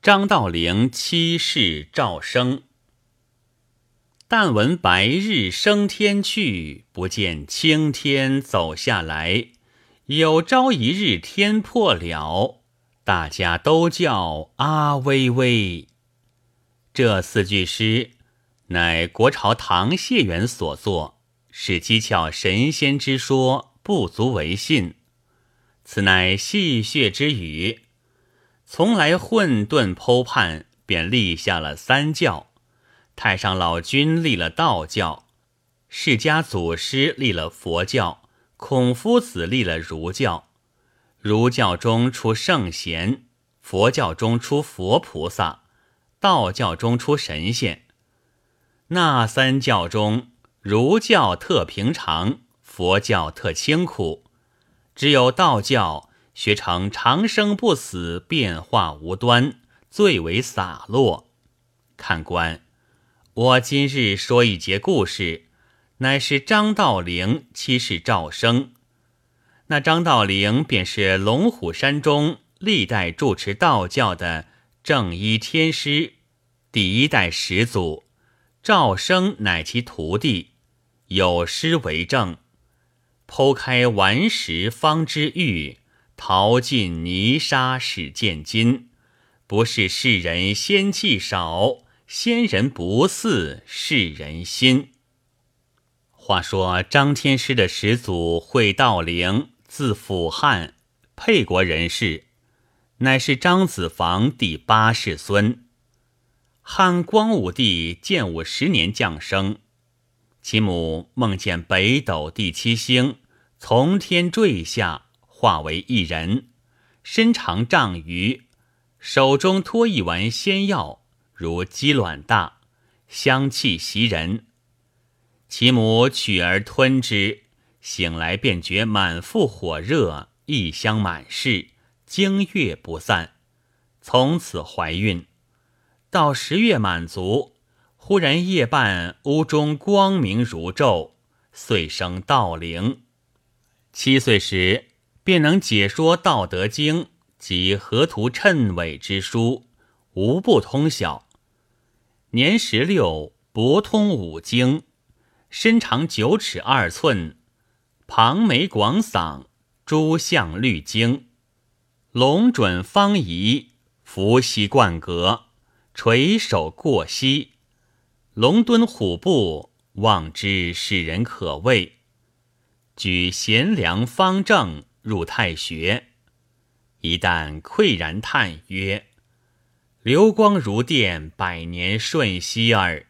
张道陵七世赵生。但闻白日升天去，不见青天走下来。有朝一日天破了，大家都叫阿微微。这四句诗，乃国朝唐谢元所作，是讥诮神仙之说，不足为信。此乃戏谑之语。从来混沌剖判，便立下了三教：太上老君立了道教，释迦祖师立了佛教，孔夫子立了儒教。儒教中出圣贤，佛教中出佛菩萨，道教中出神仙。那三教中，儒教特平常，佛教特清苦，只有道教。学成长生不死，变化无端，最为洒落。看官，我今日说一节故事，乃是张道陵七世赵生。那张道陵便是龙虎山中历代主持道教的正一天师，第一代始祖。赵生乃其徒弟，有诗为证：剖开顽石方知玉。淘尽泥沙始见金，不是世人仙气少，仙人不似世人心。话说张天师的始祖会道陵，字辅汉，沛国人士，乃是张子房第八世孙。汉光武帝建武十年降生，其母梦见北斗第七星从天坠下。化为一人，身长丈余，手中托一丸仙药，如鸡卵大，香气袭人。其母取而吞之，醒来便觉满腹火热，异香满室，经月不散。从此怀孕，到十月满足，忽然夜半屋中光明如昼，遂生道灵。七岁时。便能解说《道德经》及河图谶纬之书，无不通晓。年十六，博通五经，身长九尺二寸，庞眉广嗓，诸相律经，龙准方仪，伏羲冠阁，垂手过膝，龙蹲虎步，望之使人可畏。举贤良方正。入太学，一旦喟然叹曰：“流光如电，百年瞬息耳。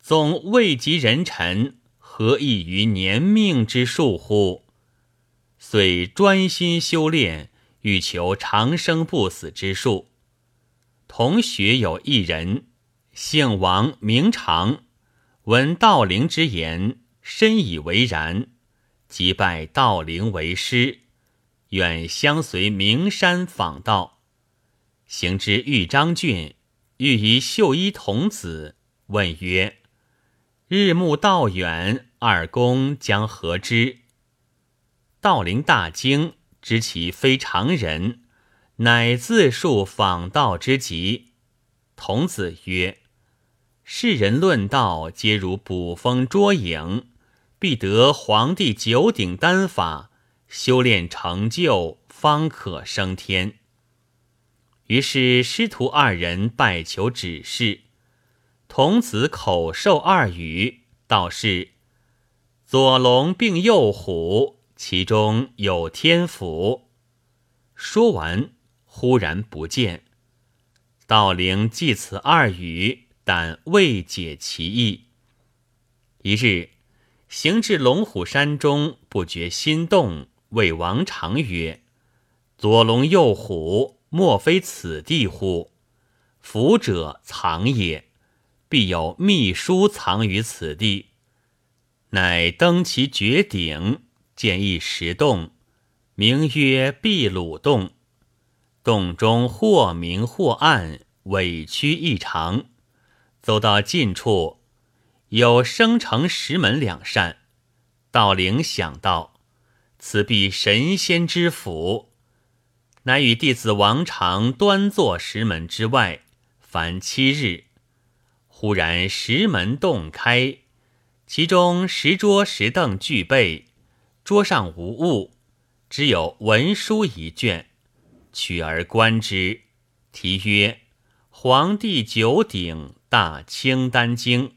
总未及人臣，何异于年命之数乎？”遂专心修炼，欲求长生不死之术。同学有一人，姓王，名长，闻道陵之言，深以为然，即拜道陵为师。远相随名山访道，行至豫章郡，遇一秀衣童子，问曰：“日暮道远，二公将何之？”道陵大惊，知其非常人，乃自述访道之极。童子曰：“世人论道，皆如捕风捉影，必得皇帝九鼎丹法。”修炼成就，方可升天。于是师徒二人拜求指示。童子口授二语，道是：左龙并右虎，其中有天府。说完，忽然不见。道灵记此二语，但未解其意。一日，行至龙虎山中，不觉心动。谓王常曰：“左龙右虎，莫非此地乎？福者藏也，必有秘书藏于此地。”乃登其绝顶，见一石洞，名曰秘鲁洞。洞中或明或暗，委曲异常。走到近处，有生成石门两扇。道灵想到。此必神仙之府，乃与弟子王常端坐石门之外，凡七日，忽然石门洞开，其中石桌石凳俱备，桌上无物，只有文书一卷。取而观之，题曰《黄帝九鼎大清丹经》。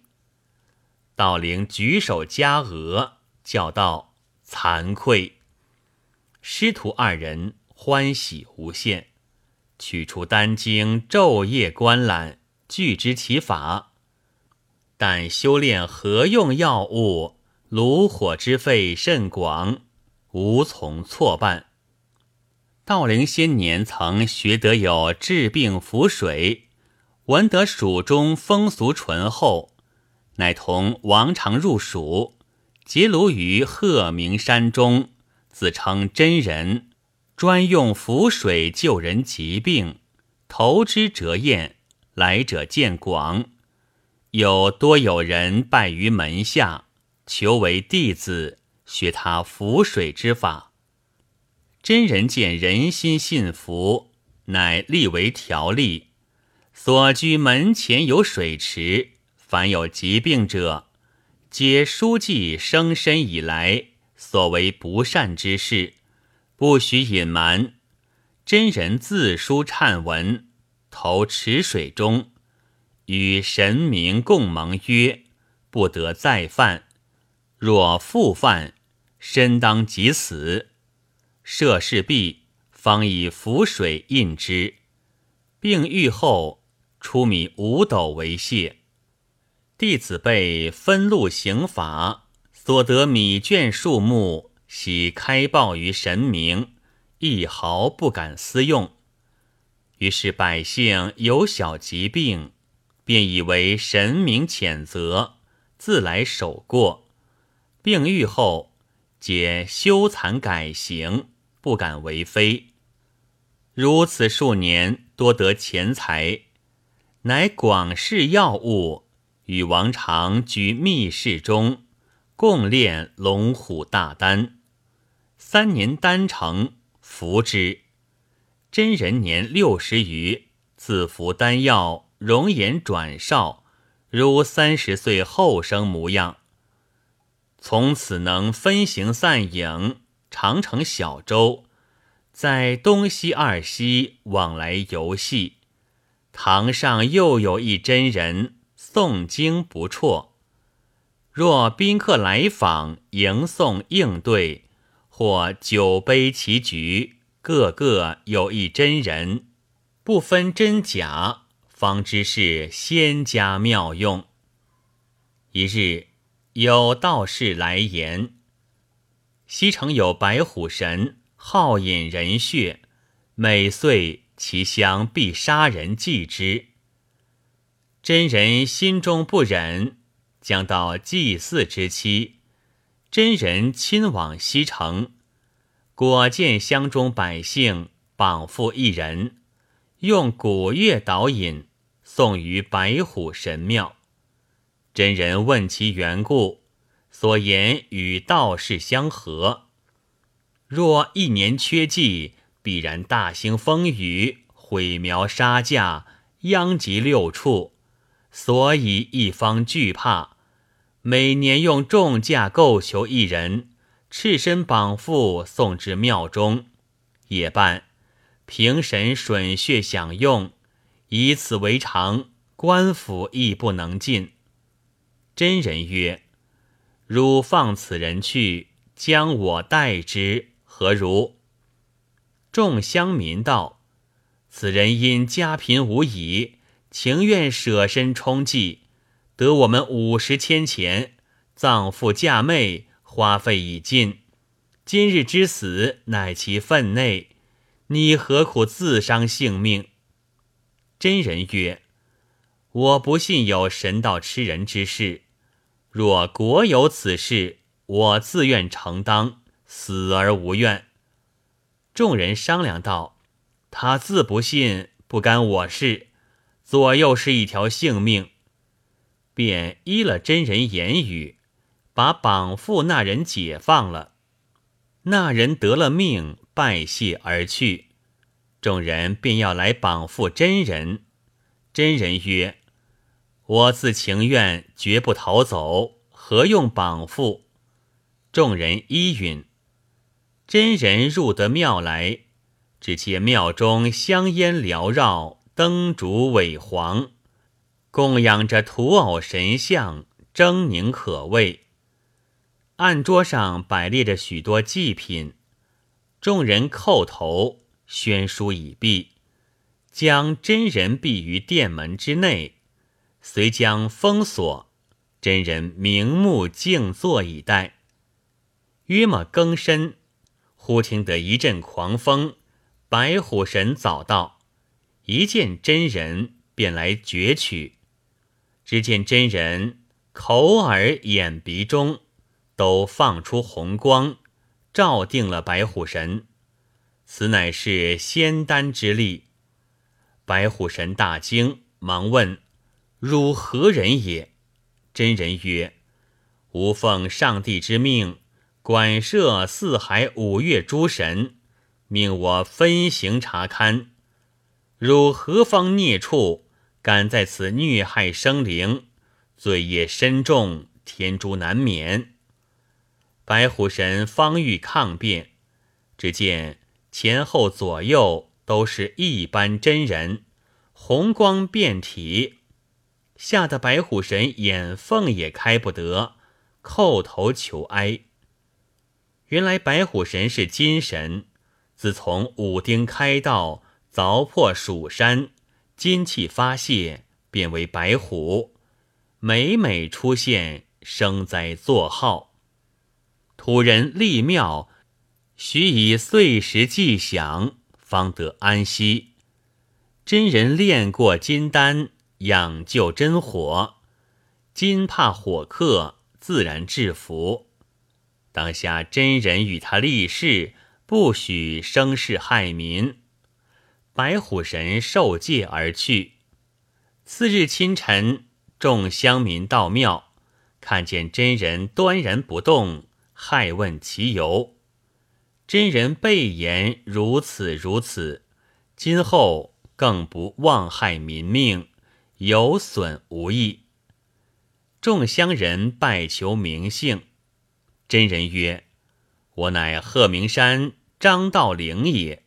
道陵举手加额，叫道：“惭愧！”师徒二人欢喜无限，取出丹经，昼夜观览，具知其法。但修炼何用药物，炉火之费甚广，无从错办。道陵先年曾学得有治病符水，闻得蜀中风俗淳厚，乃同王常入蜀，结庐于鹤鸣山中，自称真人，专用符水救人疾病，投之折验，来者见广，有多有人拜于门下，求为弟子，学他符水之法。真人见人心信服，乃立为条例。所居门前有水池，凡有疾病者，皆书记生身以来所为不善之事，不许隐瞒。真人自书忏文，投池水中，与神明共盟曰，不得再犯。若复犯，身当即死。涉事毕，方以符水印之。病愈后，出米五斗为谢。弟子辈分路行法，所得米卷数目，悉开报于神明，一毫不敢私用。于是百姓有小疾病，便以为神明谴责，自来守过。病愈后，皆修残改行。不敢为非，如此数年多得钱财，乃广试药物，与王常居密室中，共炼龙虎大丹。三年丹成，服之。真人年六十余，自服丹药，容颜转少，如三十岁后生模样。从此能分形散影。常乘小舟，在东西二西往来游戏。堂上又有一真人诵经不辍。若宾客来访，迎送应对，或酒杯棋局，个个有一真人，不分真假，方知是仙家妙用。一日，有道士来言。西城有白虎神，好饮人血，每岁其香必杀人祭之。真人心中不忍，将到祭祀之期，真人亲往西城，果见乡中百姓绑缚一人，用古乐导引，送于白虎神庙。真人问其缘故。所言与道士相合，若一年缺季，必然大兴风雨，毁苗杀价，殃及六处，所以一方惧怕。每年用重价购求一人，赤身绑缚送至庙中，也办平神吮血享用，以此为常，官府亦不能禁。真人曰。汝放此人去，将我代之，何如？众乡民道：“此人因家贫无已，情愿舍身充祭，得我们五十千钱，葬父嫁妹，花费已尽。今日之死，乃其分内，你何苦自伤性命？”真人曰：“我不信有神道吃人之事。”若国有此事，我自愿承当，死而无怨。众人商量道：“他自不信，不干我事，左右是一条性命。”便依了真人言语，把绑缚那人解放了。那人得了命，拜谢而去。众人便要来绑缚真人，真人曰：“我自情愿，绝不逃走，何用绑缚？”众人依允。真人入得庙来，只见庙中香烟缭绕，灯烛萎黄，供养着土偶神像，狰狞可畏。案桌上摆列着许多祭品，众人叩头，宣书已毕，将真人闭于殿门之内，遂将封锁。真人明目静坐以待。约么更深，忽听得一阵狂风，白虎神早到，一见真人便来攫取。只见真人口耳眼鼻中。都放出红光，照定了白虎神。此乃是仙丹之力。白虎神大惊，忙问：“汝何人也？”真人曰：“吾奉上帝之命，管摄四海五岳诸神，命我分行查勘。汝何方孽畜，敢在此虐害生灵？罪业深重，天诛难免。”白虎神方欲抗辩，只见前后左右都是一般真人，红光遍体，吓得白虎神眼缝也开不得，叩头求哀。原来白虎神是金神，自从武丁开道，凿破蜀山，金气发泄，变为白虎，每每出现，生灾作号。土人立庙，须以岁时祭享，方得安息。真人炼过金丹，养就真火，金怕火克，自然制服。当下真人与他立誓，不许生事害民。白虎神受戒而去。次日清晨，众乡民到庙，看见真人端然不动。害问其由，真人备言如此如此，今后更不妄害民命，有损无益。众乡人拜求名姓，真人曰：“我乃鹤鸣山张道陵也。”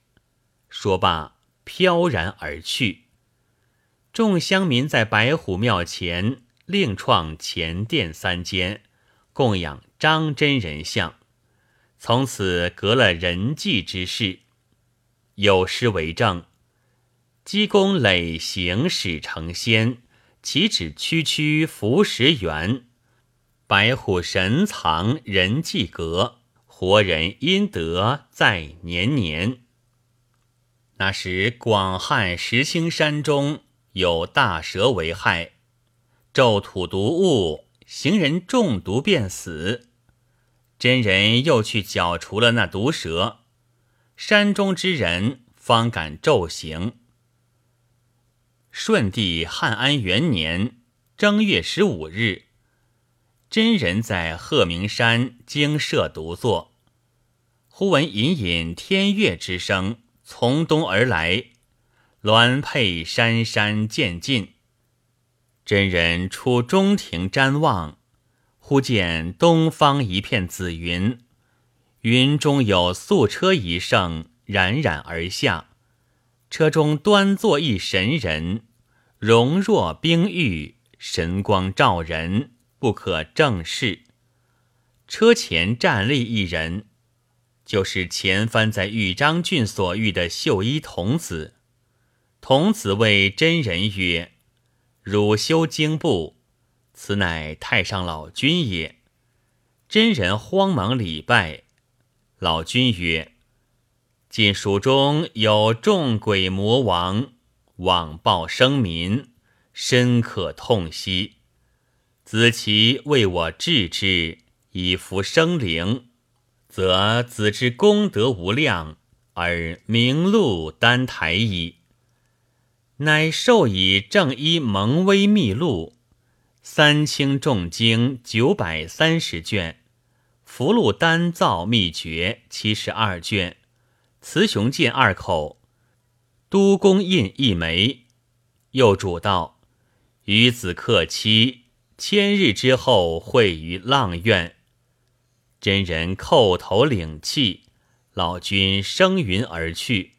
说罢，飘然而去。众乡民在白虎庙前另创前殿三间，供养。张真人像，从此隔了人际之事。有诗为证：“积功累行始成仙，岂止区区浮石缘？白虎神藏人际阁，活人阴德在年年。”那时广汉石青山中有大蛇为害，骤吐毒物，行人中毒便死。真人又去剿除了那毒蛇，山中之人方敢骤行。顺帝汉安元年正月十五日，真人在鹤鸣山精舍独坐，忽闻隐隐天乐之声从东而来，鸾佩姗姗渐近。真人出中庭瞻望。忽见东方一片紫云，云中有素车一乘冉冉而下，车中端坐一神人，容若冰玉，神光照人，不可正视。车前站立一人，就是前番在豫章郡所遇的绣衣童子。童子谓真人曰：“汝修经部。”此乃太上老君也。真人慌忙礼拜。老君曰：“晋蜀中有众鬼魔王，枉报生民，深可痛惜。子其为我治之，以服生灵，则子之功德无量，而名禄丹台矣。乃授以正一蒙威秘录。”三清重经九百三十卷，福禄丹造秘诀七十二卷，雌雄剑二口，都公印一枚，又嘱道：“与子克期，千日之后会于阆苑。”真人叩头领气，老君升云而去。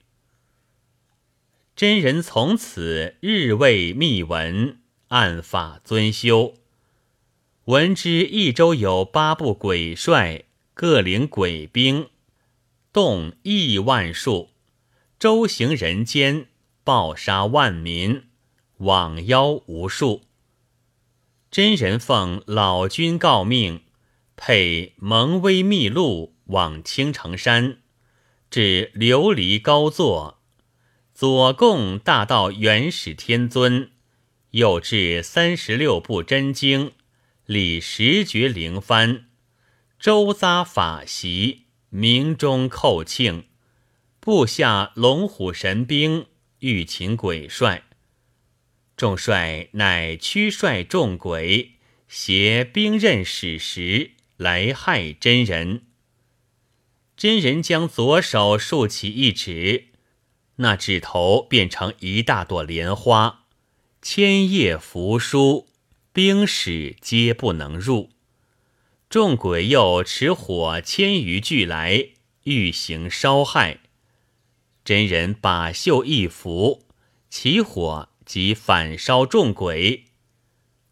真人从此日为密文，按法遵修。闻知益州有八部鬼帅，各领鬼兵，动亿万数，周行人间，暴杀万民，枉妖无数。真人奉老君诰命，配蒙威密路往青城山，至琉璃高座。左供大道元始天尊，右至三十六部真经，礼十绝灵幡，周匝法席，鸣钟叩磬。部下龙虎神兵，欲擒鬼帅。众帅乃驱率众鬼，携兵刃矢石来害真人。真人将左手竖起一指。那指头变成一大朵莲花，千叶扶疏，兵使皆不能入。众鬼又持火千余具来，欲行烧害。真人把袖一拂，起火即反烧众鬼。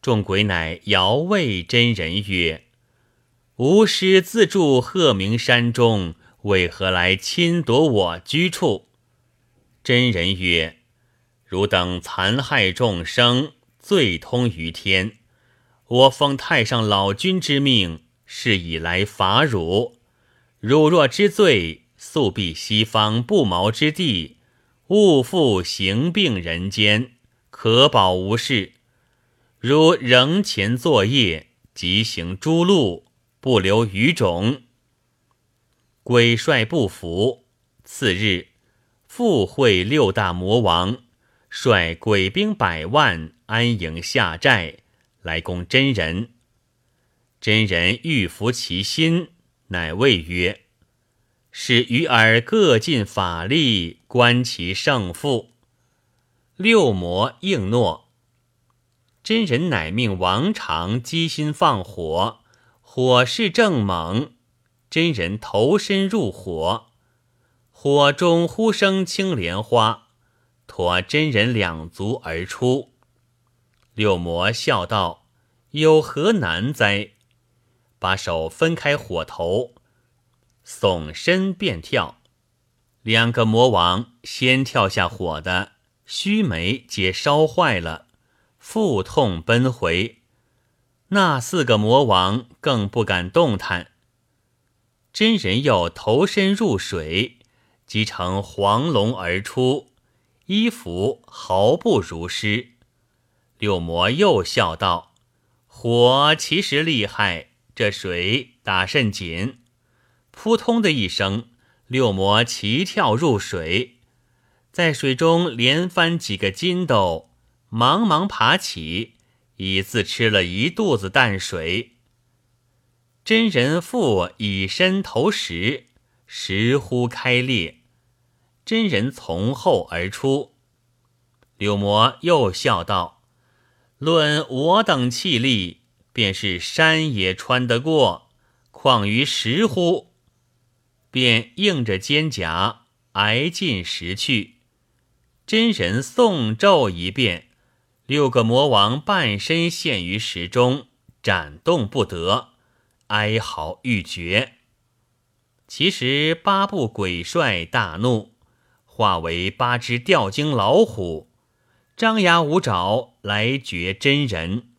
众鬼乃遥谓真人曰：“吾师自住鹤鸣山中，为何来侵夺我居处？”真人曰：“汝等残害众生，罪通于天。我奉太上老君之命，是以来伐汝。汝若知罪，速避西方不毛之地，勿复行病人间，可保无事。如仍前作业，即行诸路，不留余种。”鬼帅不服，次日。复会六大魔王，率鬼兵百万安营下寨，来攻真人。真人欲服其心，乃谓曰：“使鱼儿各尽法力，观其胜负。”六魔应诺。真人乃命王常机心放火，火势正猛，真人投身入火。火中忽生青莲花，驮真人两足而出。六魔笑道：“有何难哉？”把手分开火头，耸身便跳。两个魔王先跳下火的，须眉皆烧坏了，腹痛奔回。那四个魔王更不敢动弹。真人又投身入水。即成黄龙而出，衣服毫不如湿。六魔又笑道：“火其实厉害，这水打甚紧？”扑通的一声，六魔齐跳入水，在水中连翻几个筋斗，忙忙爬起，已自吃了一肚子淡水。真人复以身投石，石忽开裂。真人从后而出，柳魔又笑道：“论我等气力，便是山也穿得过，况于石乎？”便硬着肩胛挨进石去。真人诵咒一遍，六个魔王半身陷于石中，展动不得，哀嚎欲绝。其实八部鬼帅大怒。化为八只吊睛老虎，张牙舞爪来绝真人。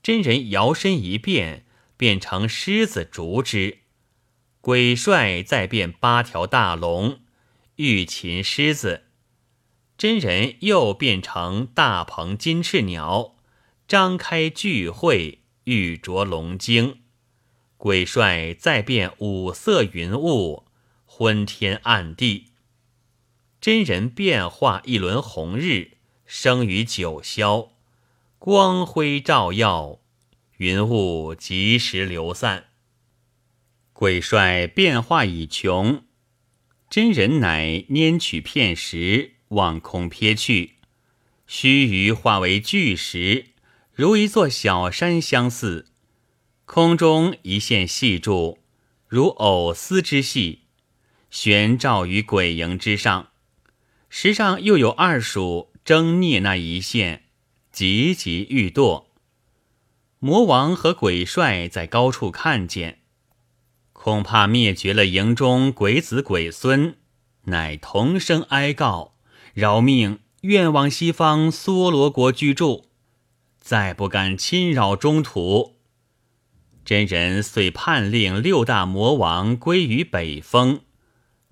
真人摇身一变，变成狮子逐之。鬼帅再变八条大龙，欲擒狮子。真人又变成大鹏金翅鸟，张开巨喙欲啄龙精。鬼帅再变五色云雾，昏天暗地。真人变化一轮红日，生于九霄，光辉照耀，云雾及时流散。鬼帅变化已穷，真人乃拈取片石，望空瞥去，须臾化为巨石，如一座小山相似。空中一线细柱，如藕丝之细，悬照于鬼营之上。石上又有二鼠争啮那一线，急急欲堕。魔王和鬼帅在高处看见，恐怕灭绝了营中鬼子鬼孙，乃同声哀告：“饶命！愿往西方梭罗国居住，再不敢侵扰中土。”真人遂判令六大魔王归于北风，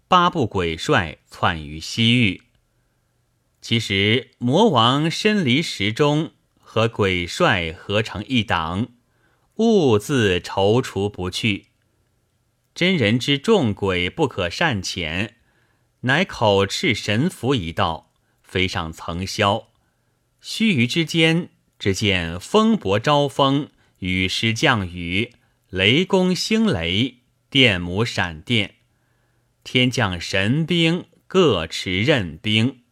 八部鬼帅窜于西域。其实魔王身离石中，和鬼帅合成一党，兀自踌躇不去。真人之众鬼不可善遣，乃口斥神符一道，飞上层霄。须臾之间，只见风伯招风，雨师降雨，雷公星雷，电母闪电，天降神兵，各持刃兵。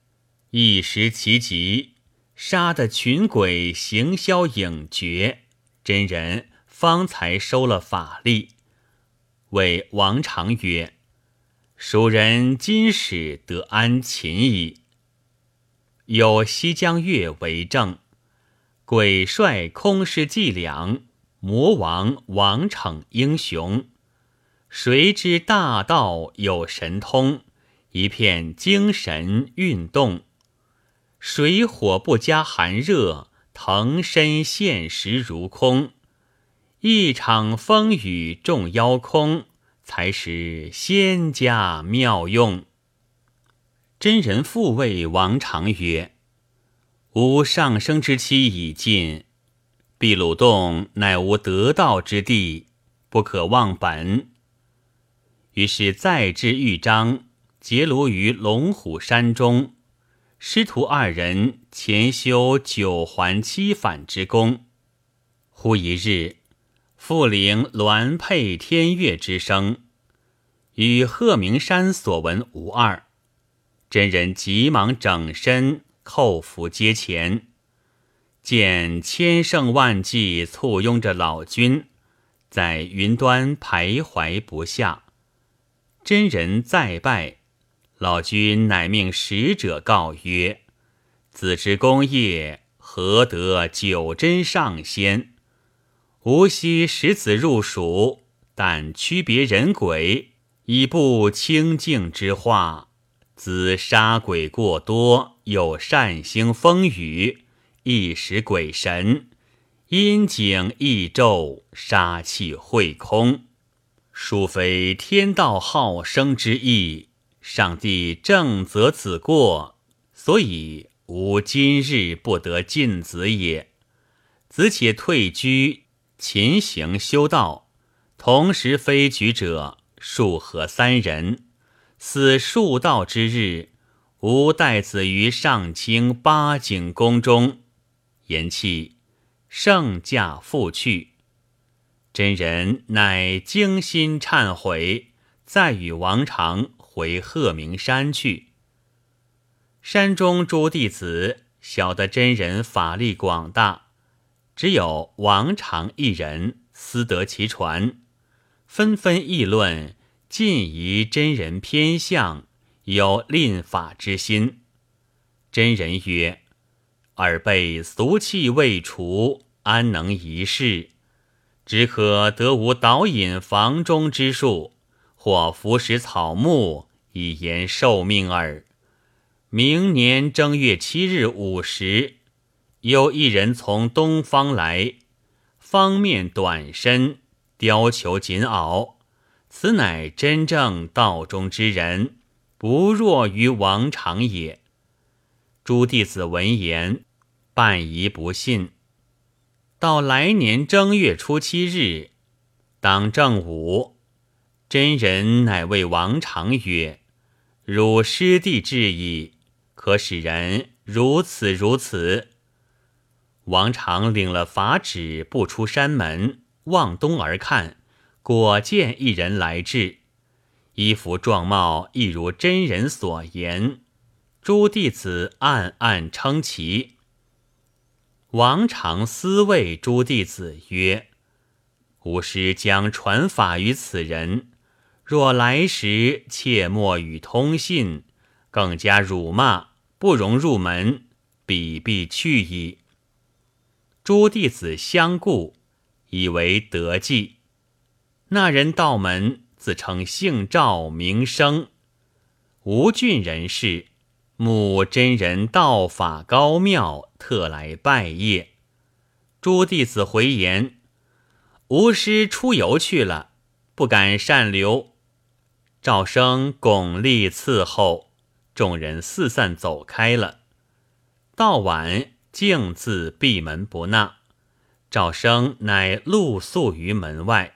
一时其急，杀得群鬼行销影绝。真人方才收了法力，谓王常曰：“蜀人今始得安秦矣。”有西江月为证。鬼帅空师伎俩，魔王王逞英雄。谁知大道有神通，一片精神运动。水火不加寒热，腾身现实如空。一场风雨众妖空，才使仙家妙用。真人复谓王常曰：“吾上升之期已尽，秘鲁洞乃无得道之地，不可忘本。”于是再至豫章，结庐于龙虎山中。师徒二人前修九环七反之功，忽一日，复灵鸾佩天乐之声，与鹤鸣山所闻无二。真人急忙整身叩伏阶前，见千乘万骑簇拥着老君，在云端徘徊不下。真人再拜。老君乃命使者告曰：“子之功业，何得九真上仙？吾昔使子入蜀，但区别人鬼，以布清净之化。子杀鬼过多，又善兴风雨，一时鬼神，阴景异骤，杀气会空，殊非天道好生之意。”上帝正责子过，所以吾今日不得尽子也。子且退居勤行修道，同时飞举者数合三人。此数道之日，吾待子于上清八景宫中。言讫，圣驾复去。真人乃惊心忏悔，再与王常。回鹤鸣山去。山中诸弟子晓得真人法力广大，只有王常一人私得其传，纷纷议论，尽疑真人偏向，有吝法之心。真人曰：“尔辈俗气未除，安能一世？只可得无导引房中之术。”或服食草木以延寿命耳。明年正月七日午时，有一人从东方来，方面短身，貂裘锦袄，此乃真正道中之人，不弱于王常也。诸弟子闻言，半疑不信。到来年正月初七日，当正午。真人乃谓王常曰：“汝师弟至矣，可使人如此如此。”王常领了法旨，不出山门，望东而看，果见一人来至，衣服状貌亦如真人所言。诸弟子暗暗称奇。王常思谓诸弟子曰：“吾师将传法于此人，若来时切莫与通信，更加辱骂，不容入门，彼必去矣。”诸弟子相顾，以为得计。那人道门，自称姓赵，名声，吴郡人士。慕真人道法高妙，特来拜谒。诸弟子回言：“吾师出游去了，不敢擅留。”赵生拱立伺候，众人四散走开了。到晚，径自闭门不纳。赵生乃露宿于门外。